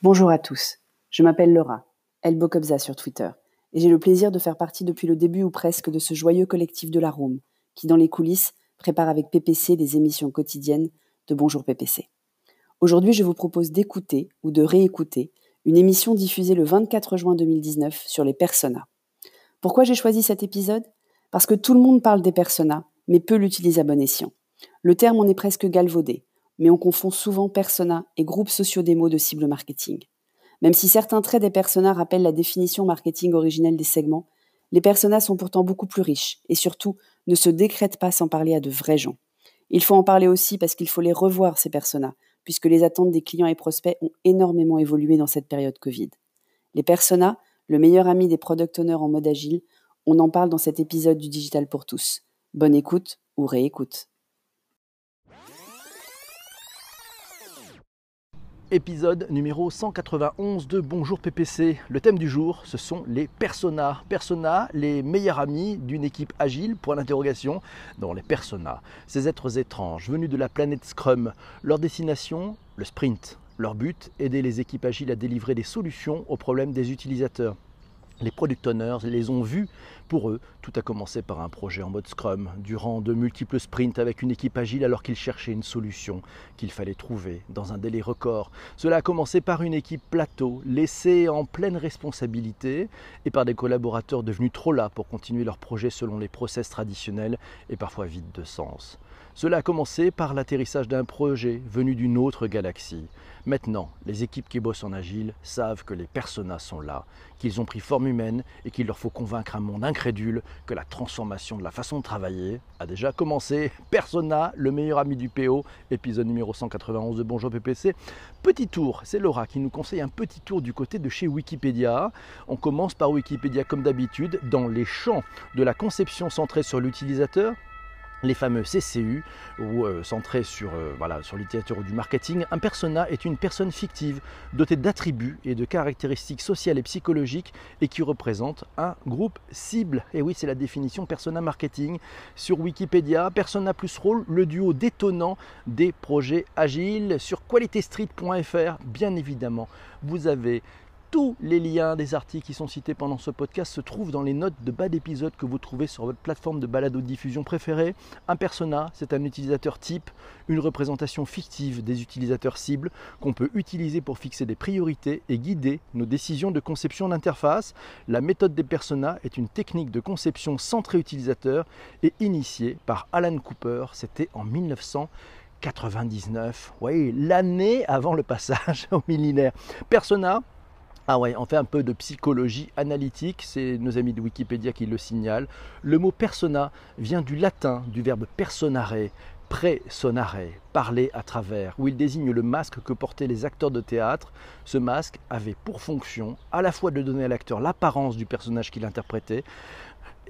Bonjour à tous, je m'appelle Laura, Elbokobza sur Twitter, et j'ai le plaisir de faire partie depuis le début ou presque de ce joyeux collectif de la Room, qui dans les coulisses prépare avec PPC des émissions quotidiennes de Bonjour PPC. Aujourd'hui, je vous propose d'écouter ou de réécouter une émission diffusée le 24 juin 2019 sur les personas. Pourquoi j'ai choisi cet épisode? Parce que tout le monde parle des personas, mais peu l'utilise à bon escient. Le terme en est presque galvaudé, mais on confond souvent persona et groupe sociodémo de cible marketing. Même si certains traits des personas rappellent la définition marketing originelle des segments, les personas sont pourtant beaucoup plus riches et surtout ne se décrètent pas sans parler à de vrais gens. Il faut en parler aussi parce qu'il faut les revoir, ces personas, puisque les attentes des clients et prospects ont énormément évolué dans cette période Covid. Les personas, le meilleur ami des product owners en mode agile, on en parle dans cet épisode du Digital pour tous. Bonne écoute ou réécoute. Épisode numéro 191 de Bonjour PPC. Le thème du jour, ce sont les personas. Personas, les meilleurs amis d'une équipe agile, point d'interrogation, dans les personas. Ces êtres étranges venus de la planète Scrum. Leur destination, le sprint. Leur but, aider les équipes agiles à délivrer des solutions aux problèmes des utilisateurs les product owners les ont vus. Pour eux, tout a commencé par un projet en mode Scrum, durant de multiples sprints avec une équipe agile alors qu'ils cherchaient une solution qu'il fallait trouver dans un délai record. Cela a commencé par une équipe plateau, laissée en pleine responsabilité, et par des collaborateurs devenus trop là pour continuer leur projet selon les process traditionnels et parfois vides de sens. Cela a commencé par l'atterrissage d'un projet venu d'une autre galaxie. Maintenant, les équipes qui bossent en agile savent que les personas sont là, qu'ils ont pris forme humaine et qu'il leur faut convaincre un monde incrédule que la transformation de la façon de travailler a déjà commencé. Persona, le meilleur ami du PO, épisode numéro 191 de Bonjour PPC. Petit tour, c'est Laura qui nous conseille un petit tour du côté de chez Wikipédia. On commence par Wikipédia comme d'habitude, dans les champs de la conception centrée sur l'utilisateur, les fameux CCU, ou euh, centrés sur, euh, littérature du marketing, un persona est une personne fictive dotée d'attributs et de caractéristiques sociales et psychologiques et qui représente un groupe cible. Et oui, c'est la définition persona marketing sur Wikipédia. Persona plus rôle, le duo détonnant des projets agiles. Sur qualitystreet.fr, bien évidemment, vous avez tous les liens des articles qui sont cités pendant ce podcast se trouvent dans les notes de bas d'épisode que vous trouvez sur votre plateforme de balado diffusion préférée. Un persona, c'est un utilisateur type, une représentation fictive des utilisateurs cibles qu'on peut utiliser pour fixer des priorités et guider nos décisions de conception d'interface. La méthode des personas est une technique de conception centrée utilisateur et initiée par Alan Cooper. C'était en 1999, oui, l'année avant le passage au millénaire. Persona, ah ouais, on fait un peu de psychologie analytique, c'est nos amis de Wikipédia qui le signalent. Le mot persona vient du latin, du verbe personare, sonare, parler à travers, où il désigne le masque que portaient les acteurs de théâtre. Ce masque avait pour fonction à la fois de donner à l'acteur l'apparence du personnage qu'il interprétait,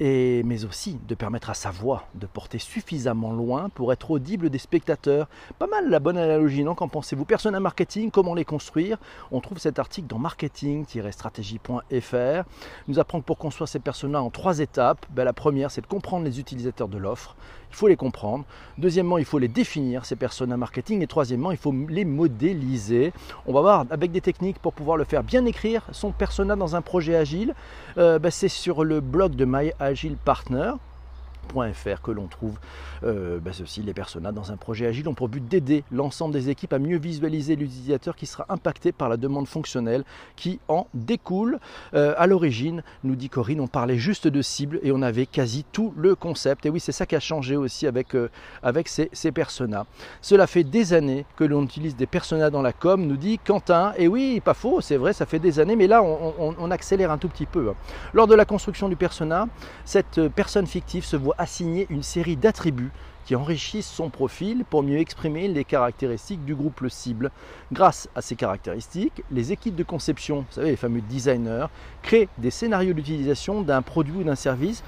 mais aussi de permettre à sa voix de porter suffisamment loin pour être audible des spectateurs. Pas mal la bonne analogie, non? Qu'en pensez-vous? Persona marketing, comment les construire? On trouve cet article dans marketing-stratégie.fr. nous apprend que pour construire ces personas en trois étapes, ben, la première c'est de comprendre les utilisateurs de l'offre il faut les comprendre. Deuxièmement, il faut les définir, ces personas marketing. Et troisièmement, il faut les modéliser. On va voir avec des techniques pour pouvoir le faire. Bien écrire son persona dans un projet agile, euh, bah, c'est sur le blog de My Agile Partner que l'on trouve euh, bah, ceci, les personas dans un projet agile ont pour but d'aider l'ensemble des équipes à mieux visualiser l'utilisateur qui sera impacté par la demande fonctionnelle qui en découle. Euh, à l'origine, nous dit Corinne, on parlait juste de cible et on avait quasi tout le concept. Et oui, c'est ça qui a changé aussi avec, euh, avec ces, ces personas. Cela fait des années que l'on utilise des personas dans la com, nous dit Quentin. Et oui, pas faux, c'est vrai, ça fait des années, mais là, on, on accélère un tout petit peu. Hein. Lors de la construction du persona, cette personne fictive se voit assigner une série d'attributs qui enrichissent son profil pour mieux exprimer les caractéristiques du groupe le cible. Grâce à ces caractéristiques, les équipes de conception, vous savez les fameux designers, créent des scénarios d'utilisation d'un produit ou d'un service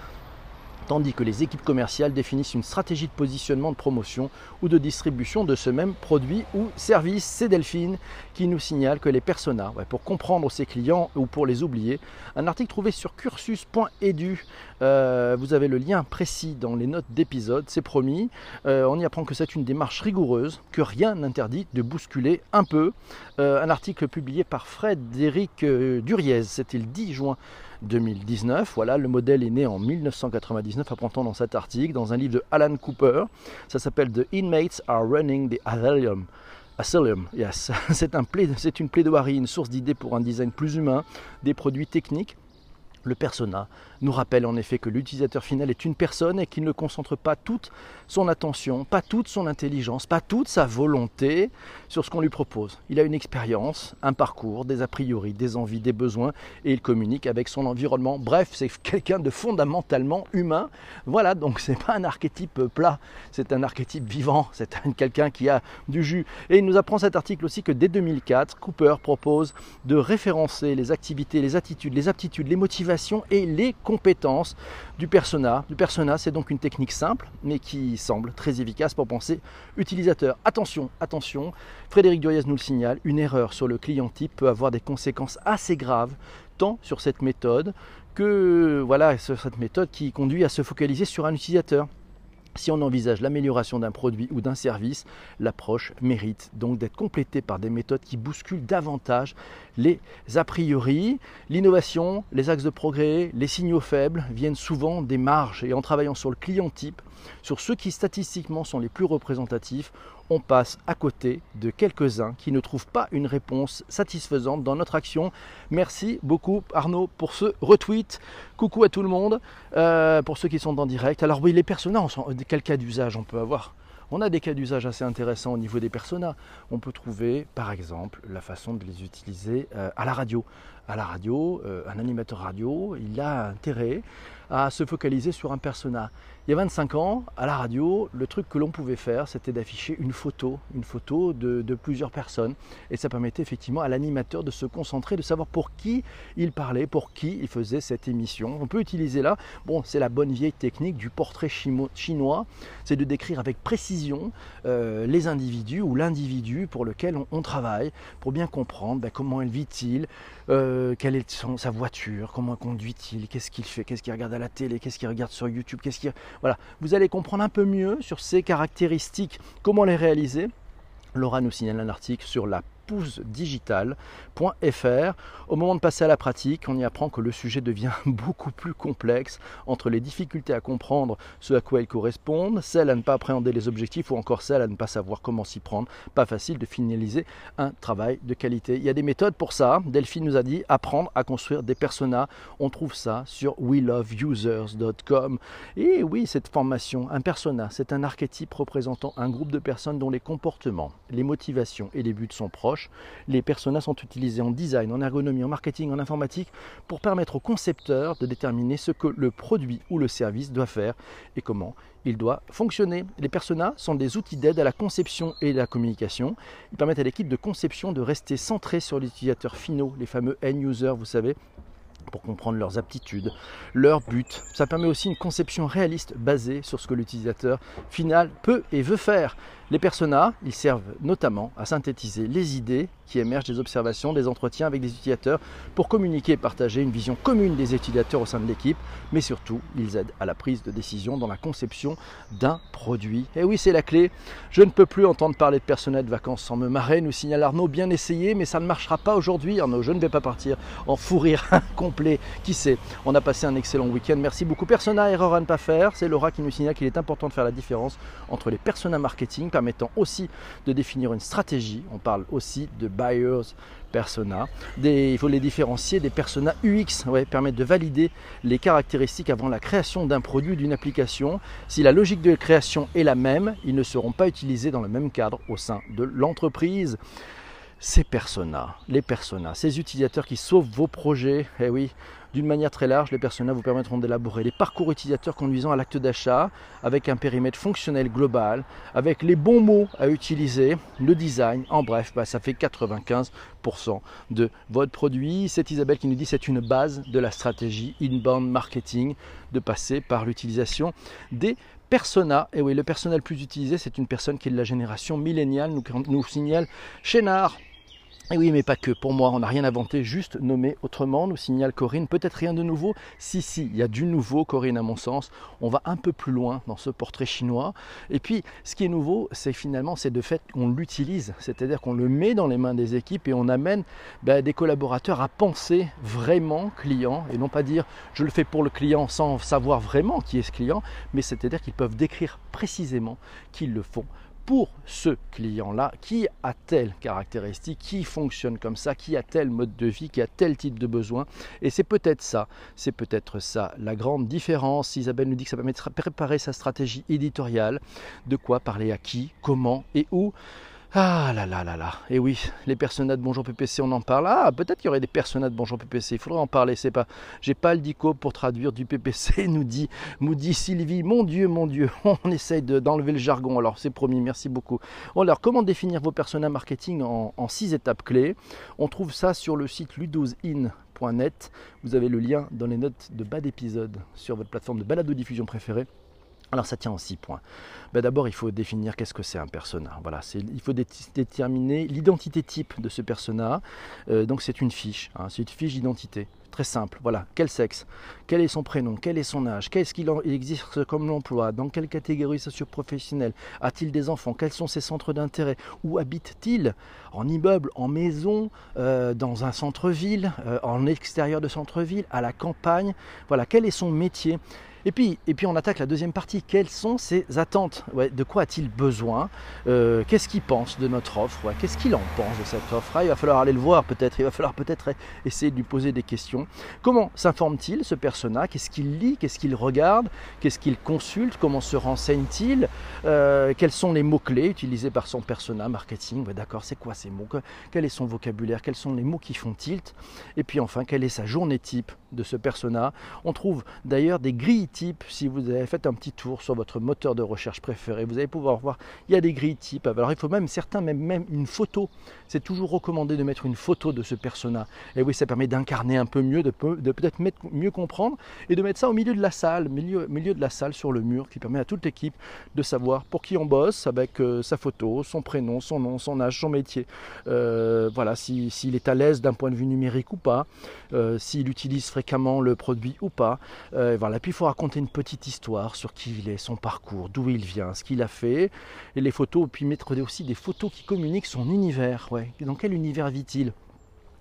tandis que les équipes commerciales définissent une stratégie de positionnement, de promotion ou de distribution de ce même produit ou service. C'est Delphine qui nous signale que les personas, pour comprendre ses clients ou pour les oublier, un article trouvé sur cursus.edu, euh, vous avez le lien précis dans les notes d'épisode, c'est promis. Euh, on y apprend que c'est une démarche rigoureuse, que rien n'interdit de bousculer un peu. Euh, un article publié par Frédéric Duriez, c'était le 10 juin 2019. Voilà, le modèle est né en 1999, apprend dans cet article, dans un livre de Alan Cooper. Ça s'appelle The Inmates Are Running the Asylum. Asylum, yes. C'est un une plaidoirie, une source d'idées pour un design plus humain, des produits techniques le persona nous rappelle en effet que l'utilisateur final est une personne et qu'il ne concentre pas toute son attention, pas toute son intelligence, pas toute sa volonté sur ce qu'on lui propose. Il a une expérience, un parcours, des a priori, des envies, des besoins et il communique avec son environnement. Bref, c'est quelqu'un de fondamentalement humain. Voilà, donc c'est pas un archétype plat, c'est un archétype vivant, c'est quelqu'un qui a du jus. Et il nous apprend cet article aussi que dès 2004, Cooper propose de référencer les activités, les attitudes, les aptitudes, les motivations et les compétences du persona. Du persona, c'est donc une technique simple, mais qui semble très efficace pour penser utilisateur. Attention, attention, Frédéric Duriez nous le signale, une erreur sur le client type peut avoir des conséquences assez graves, tant sur cette méthode que voilà, sur cette méthode qui conduit à se focaliser sur un utilisateur. Si on envisage l'amélioration d'un produit ou d'un service, l'approche mérite donc d'être complétée par des méthodes qui bousculent davantage les a priori. L'innovation, les axes de progrès, les signaux faibles viennent souvent des marges et en travaillant sur le client type, sur ceux qui statistiquement sont les plus représentatifs, on passe à côté de quelques-uns qui ne trouvent pas une réponse satisfaisante dans notre action. Merci beaucoup Arnaud pour ce retweet. Coucou à tout le monde, euh, pour ceux qui sont en direct. Alors oui, les personnages, quel cas d'usage on peut avoir? On a des cas d'usage assez intéressants au niveau des personas. On peut trouver par exemple la façon de les utiliser euh, à la radio. À la radio, euh, un animateur radio, il a intérêt à se focaliser sur un persona. Il y a 25 ans, à la radio, le truc que l'on pouvait faire, c'était d'afficher une photo, une photo de, plusieurs personnes. Et ça permettait effectivement à l'animateur de se concentrer, de savoir pour qui il parlait, pour qui il faisait cette émission. On peut utiliser là, bon, c'est la bonne vieille technique du portrait chinois, c'est de décrire avec précision euh, les individus ou l'individu pour lequel on, travaille, pour bien comprendre ben, comment vit-il, euh, quelle est sa voiture, comment conduit-il, qu'est-ce qu'il fait, qu'est-ce qu'il regarde à télé, qu'est-ce qu'il regarde sur YouTube, qu'est-ce qu'il... Voilà, vous allez comprendre un peu mieux sur ces caractéristiques, comment les réaliser. Laura nous signale un article sur la digital.fr. Au moment de passer à la pratique, on y apprend que le sujet devient beaucoup plus complexe entre les difficultés à comprendre ce à quoi ils correspondent, celles à ne pas appréhender les objectifs ou encore celles à ne pas savoir comment s'y prendre. Pas facile de finaliser un travail de qualité. Il y a des méthodes pour ça. Delphine nous a dit apprendre à construire des personas. On trouve ça sur weloveusers.com. Et oui, cette formation, un persona, c'est un archétype représentant un groupe de personnes dont les comportements, les motivations et les buts sont proches les personas sont utilisés en design, en ergonomie, en marketing, en informatique pour permettre aux concepteurs de déterminer ce que le produit ou le service doit faire et comment il doit fonctionner. Les personas sont des outils d'aide à la conception et à la communication. Ils permettent à l'équipe de conception de rester centrée sur l'utilisateur finaux, les fameux end users, vous savez, pour comprendre leurs aptitudes, leurs buts. Ça permet aussi une conception réaliste basée sur ce que l'utilisateur final peut et veut faire. Les personas, ils servent notamment à synthétiser les idées qui émergent des observations, des entretiens avec des utilisateurs pour communiquer et partager une vision commune des utilisateurs au sein de l'équipe, mais surtout, ils aident à la prise de décision dans la conception d'un produit. Et oui, c'est la clé. Je ne peux plus entendre parler de personnel de vacances sans me marrer, nous signale Arnaud, bien essayé, mais ça ne marchera pas aujourd'hui. Arnaud, je ne vais pas partir en fou rire complet. Qui sait? On a passé un excellent week-end. Merci beaucoup. Persona, erreur à ne pas faire. C'est Laura qui nous signale qu'il est important de faire la différence entre les personas marketing permettant aussi de définir une stratégie. On parle aussi de buyers persona. il faut les différencier des personas UX, ouais, permettent de valider les caractéristiques avant la création d'un produit d'une application. Si la logique de création est la même, ils ne seront pas utilisés dans le même cadre au sein de l'entreprise ces personas, les personas, ces utilisateurs qui sauvent vos projets, eh oui, D'une manière très large, les personas vous permettront d'élaborer les parcours utilisateurs conduisant à l'acte d'achat avec un périmètre fonctionnel global, avec les bons mots à utiliser, le design, en bref, bah, ça fait 95% de votre produit. C'est Isabelle qui nous dit c'est une base de la stratégie inbound marketing de passer par l'utilisation des persona. Et oui, le persona le plus utilisé, c'est une personne qui est de la génération milléniale, nous, nous signale Chénard. Et oui, mais pas que. Pour moi, on n'a rien inventé, juste nommé autrement, nous signale Corinne. Peut-être rien de nouveau? Si, si, il y a du nouveau, Corinne, à mon sens. On va un peu plus loin dans ce portrait chinois. Et puis, ce qui est nouveau, c'est finalement, c'est de fait qu'on l'utilise. C'est-à-dire qu'on le met dans les mains des équipes et on amène ben, des collaborateurs à penser vraiment client et non pas dire je le fais pour le client sans savoir vraiment qui est ce client, mais c'est-à-dire qu'ils peuvent décrire précisément qu'ils le font pour ce client-là, qui a telle caractéristique, qui fonctionne comme ça, qui a tel mode de vie, qui a tel type de besoin. Et c'est peut-être ça, c'est peut-être ça la grande différence. Isabelle nous dit que ça permet de préparer sa stratégie éditoriale, de quoi parler à qui, comment et où? Ah là là là là. Et oui, les personnages de Bonjour PPC, on en parle. Ah, peut-être qu'il y aurait des personnages de Bonjour PPC. Il faudrait en parler. C'est pas. J'ai pas le dico pour traduire du PPC. Nous dit, nous Sylvie. Mon Dieu, mon Dieu. On essaye d'enlever le jargon. Alors c'est promis. Merci beaucoup. Alors comment définir vos personnages marketing en, six étapes clés? On trouve ça sur le site ludosin.net. Vous avez le lien dans les notes de bas d'épisode sur votre plateforme de balado diffusion préférée. Alors ça tient en six points. Ben, d'abord, il faut définir qu'est-ce que c'est un persona. Il faut déterminer l'identité type de ce persona. Euh, donc c'est une fiche, hein, c'est une fiche d'identité. Très simple, voilà, quel sexe, quel est son prénom, quel est son âge, qu'est-ce qu'il existe comme emploi, dans quelle catégorie socio-professionnelle, a-t-il des enfants, quels sont ses centres d'intérêt, où habite-t-il, en immeuble, en maison, euh, dans un centre-ville, euh, en extérieur de centre-ville, à la campagne, voilà, quel est son métier? Et puis, et puis on attaque la deuxième partie. Quelles sont ses attentes? De quoi a-t-il besoin? Euh, Qu'est-ce qu'il pense de notre offre? Qu'est-ce qu'il en pense de cette offre? Ah, Il va falloir aller le voir peut-être. Il va falloir peut-être essayer de lui poser des questions. Comment s'informe-t-il ce persona? Qu'est-ce qu'il lit? Qu'est-ce qu'il regarde? Qu'est-ce qu'il consulte? Comment se renseigne-t-il? Euh, Quels sont les mots-clés utilisés par son persona marketing? D'accord, c'est quoi ces mots? Quel est son vocabulaire? Quels sont les mots qui font tilt? Et puis enfin, quelle est sa journée type de ce persona? On trouve d'ailleurs des grilles si vous avez fait un petit tour sur votre moteur de recherche préféré, vous allez pouvoir voir, il y a des grilles type. Alors il faut même certains, même, même une photo. C'est toujours recommandé de mettre une photo de ce persona. Et oui, ça permet d'incarner un peu mieux, de, peut-être mieux comprendre et de mettre ça au milieu de la salle, milieu, milieu de la salle sur le mur, qui permet à toute l'équipe de savoir pour qui on bosse avec euh, sa photo, son prénom, son nom, son âge, son métier. Euh, voilà, s'il est à l'aise d'un point de vue numérique ou pas, euh, s'il utilise fréquemment le produit ou pas. voilà, puis il faut raconter une petite histoire sur qui il est, son parcours, d'où il vient, ce qu'il a fait, et les photos, puis mettre aussi des photos qui communiquent son univers. Dans quel univers vit-il?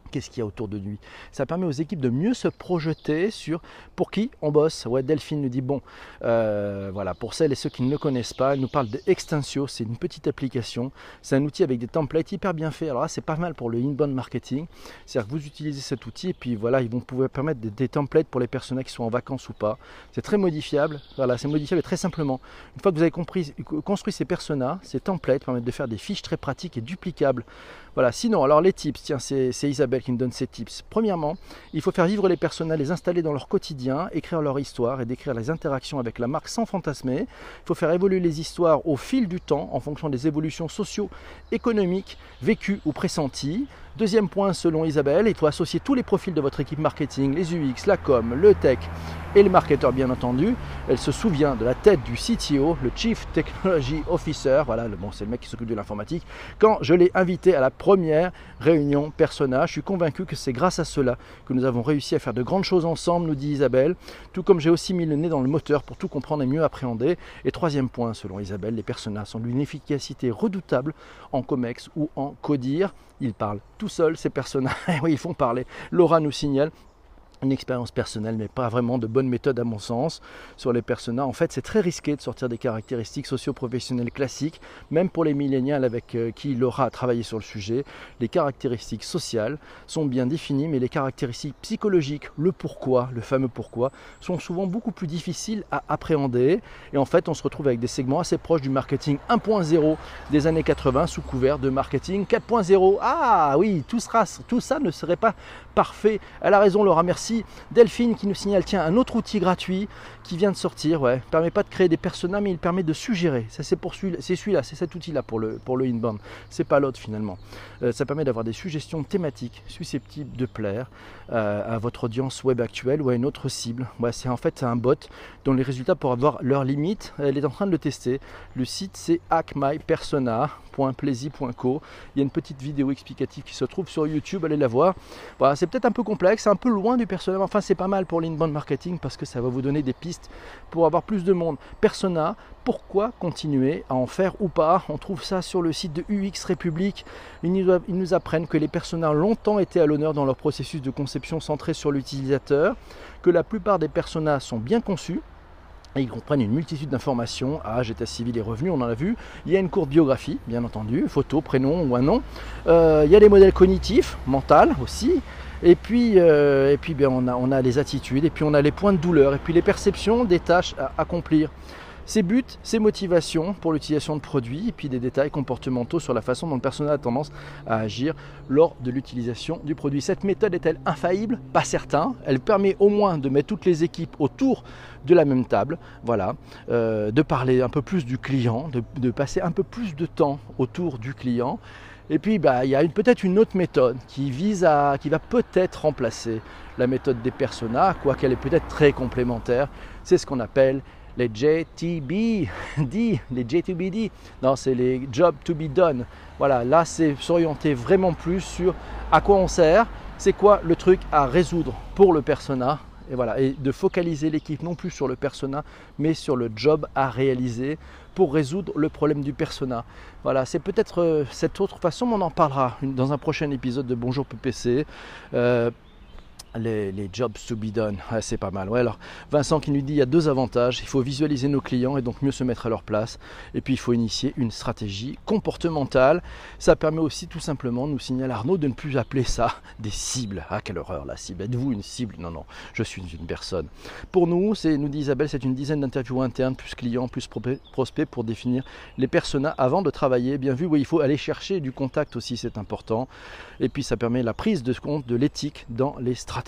Qu'est-ce qu'il y a autour de lui? Ça permet aux équipes de mieux se projeter sur pour qui on bosse. Ouais, Delphine nous dit bon, euh, voilà, pour celles et ceux qui ne le connaissent pas, elle nous parle de Extensio, c'est une petite application, c'est un outil avec des templates hyper bien faits. Alors là, c'est pas mal pour le inbound marketing, c'est-à-dire que vous utilisez cet outil et puis voilà, ils vont pouvoir permettre des, templates pour les personnes qui sont en vacances ou pas. C'est très modifiable, voilà, c'est modifiable très simplement. Une fois que vous avez construit ces personas, ces templates permettent de faire des fiches très pratiques et duplicables. Voilà, sinon, alors les tips, tiens, c'est Isabelle qui me donne ces tips. Premièrement, il faut faire vivre les personnages, les installer dans leur quotidien, écrire leur histoire et décrire les interactions avec la marque sans fantasmer. Il faut faire évoluer les histoires au fil du temps en fonction des évolutions socio-économiques vécues ou pressenties. Deuxième point, selon Isabelle, il faut associer tous les profils de votre équipe marketing, les UX, la com, le tech et le marketeur bien entendu. Elle se souvient de la tête du CTO, le Chief Technology Officer, voilà, bon, c'est le mec qui s'occupe de l'informatique, quand je l'ai invité à la première réunion persona. Je suis convaincu que c'est grâce à cela que nous avons réussi à faire de grandes choses ensemble, nous dit Isabelle, tout comme j'ai aussi mis le nez dans le moteur pour tout comprendre et mieux appréhender. Et troisième point, selon Isabelle, les personas sont d'une efficacité redoutable en COMEX ou en CODIR. Ils parlent seuls, ces personnages, oui, ils font parler. Laura nous signale une expérience personnelle, mais pas vraiment de bonne méthode à mon sens sur les personnages. En fait, c'est très risqué de sortir des caractéristiques socio-professionnelles classiques, même pour les millénials avec euh, qui Laura a travaillé sur le sujet. Les caractéristiques sociales sont bien définies, mais les caractéristiques psychologiques, le pourquoi, le fameux pourquoi, sont souvent beaucoup plus difficiles à appréhender. Et en fait, on se retrouve avec des segments assez proches du marketing 1.0 des années 80 sous couvert de marketing 4.0. Ah oui, tout, sera, tout ça ne serait pas parfait. Elle a raison, Laura, merci Delphine qui nous signale tiens un autre outil gratuit qui vient de sortir. Ouais, permet pas de créer des personas, mais il permet de suggérer. Ça c'est pour celui-là, c'est cet outil-là pour le pour le inbound. C'est pas l'autre finalement. Euh, ça permet d'avoir des suggestions thématiques susceptibles de plaire euh, à votre audience web actuelle ou à une autre cible. Ouais, c'est en fait un bot dont les résultats pour avoir leurs limites. Elle est en train de le tester. Le site c'est Il y a une petite vidéo explicative qui se trouve sur YouTube. Allez la voir. C'est peut-être un peu complexe, un peu loin du persona. Enfin, c'est pas mal pour l'inbound marketing parce que ça va vous donner des pistes pour avoir plus de monde. Persona, pourquoi continuer à en faire ou pas? On trouve ça sur le site de UX République. Ils nous, apprennent que les personas ont longtemps été à l'honneur dans leur processus de conception centré sur l'utilisateur, que la plupart des personas sont bien conçus, ils comprennent une multitude d'informations, âge, état civil et revenus, on en a vu. Il y a une courte biographie, bien entendu, photo, prénom ou un nom. Euh, il y a les modèles cognitifs, mental aussi. Et puis, euh, et puis bien, on, a, on a les attitudes, et puis on a les points de douleur, et puis les perceptions des tâches à accomplir ses buts, ses motivations pour l'utilisation de produits et puis des détails comportementaux sur la façon dont le personnel a tendance à agir lors de l'utilisation du produit. Cette méthode est-elle infaillible? Pas certain. Elle permet au moins de mettre toutes les équipes autour de la même table, voilà, euh, de parler un peu plus du client, de, passer un peu plus de temps autour du client. Et puis, bah, il y a peut-être une autre méthode qui vise à, qui va peut-être remplacer la méthode des personas, quoiqu'elle est peut-être très complémentaire. C'est ce qu'on appelle les JTBD, les J2BD. Non, c'est les Job to be done. Voilà, là, c'est s'orienter vraiment plus sur à quoi on sert, c'est quoi le truc à résoudre pour le persona. Et voilà, et de focaliser l'équipe non plus sur le persona, mais sur le job à réaliser pour résoudre le problème du persona. Voilà, c'est peut-être euh, cette autre façon, mais on en parlera dans un prochain épisode de Bonjour PPC. Euh, les, jobs to be done, c'est pas mal. Alors Vincent qui nous dit il y a deux avantages. Il faut visualiser nos clients et donc mieux se mettre à leur place. Et puis il faut initier une stratégie comportementale. Ça permet aussi tout simplement, nous signale Arnaud, de ne plus appeler ça des cibles. Ah quelle horreur la cible. Êtes-vous une cible? Non, non, je suis une personne. Pour nous, c'est, nous dit Isabelle, c'est une dizaine d'interviews internes, plus clients, plus prospects pour définir les personas avant de travailler. Bien vu, oui, il faut aller chercher du contact aussi, c'est important. Et puis ça permet la prise de compte de l'éthique dans les stratégies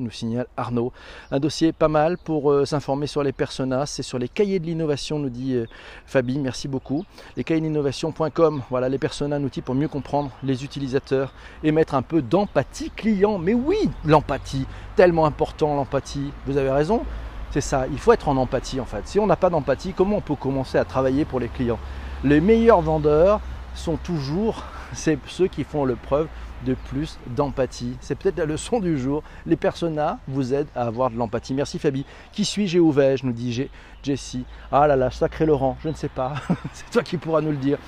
nous signale Arnaud. Un dossier pas mal pour euh, s'informer sur les personas, c'est sur les cahiers de l'innovation, nous dit euh, Fabi, merci beaucoup. Les cahiers d'innovation.com, voilà les personas, un outil pour mieux comprendre les utilisateurs et mettre un peu d'empathie client. Mais oui, l'empathie, tellement important l'empathie, vous avez raison. C'est ça, il faut être en empathie en fait. Si on n'a pas d'empathie, comment on peut commencer à travailler pour les clients? Les meilleurs vendeurs sont toujours ceux qui font le preuve de plus d'empathie. C'est peut-être la leçon du jour. Les personas vous aident à avoir de l'empathie. Merci Fabi. Qui suis-je et vais-je nous dit Jessie. Ah là là, sacré Laurent, je ne sais pas. C'est toi qui pourras nous le dire.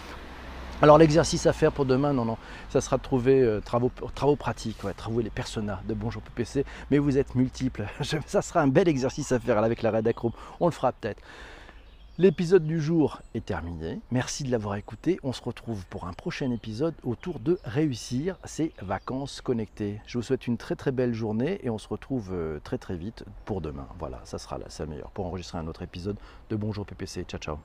Alors l'exercice à faire pour demain, non, non, ça sera de trouver euh, travaux, pratiques, ouais, trouver les personas de Bonjour PPC, mais vous êtes multiples. ça sera un bel exercice à faire avec la rédac On le fera peut-être. L'épisode du jour est terminé. Merci de l'avoir écouté. On se retrouve pour un prochain épisode autour de réussir ses vacances connectées. Je vous souhaite une très très belle journée et on se retrouve euh, très très vite pour demain. Voilà, ça sera la meilleure pour enregistrer un autre épisode de Bonjour PPC. Ciao ciao.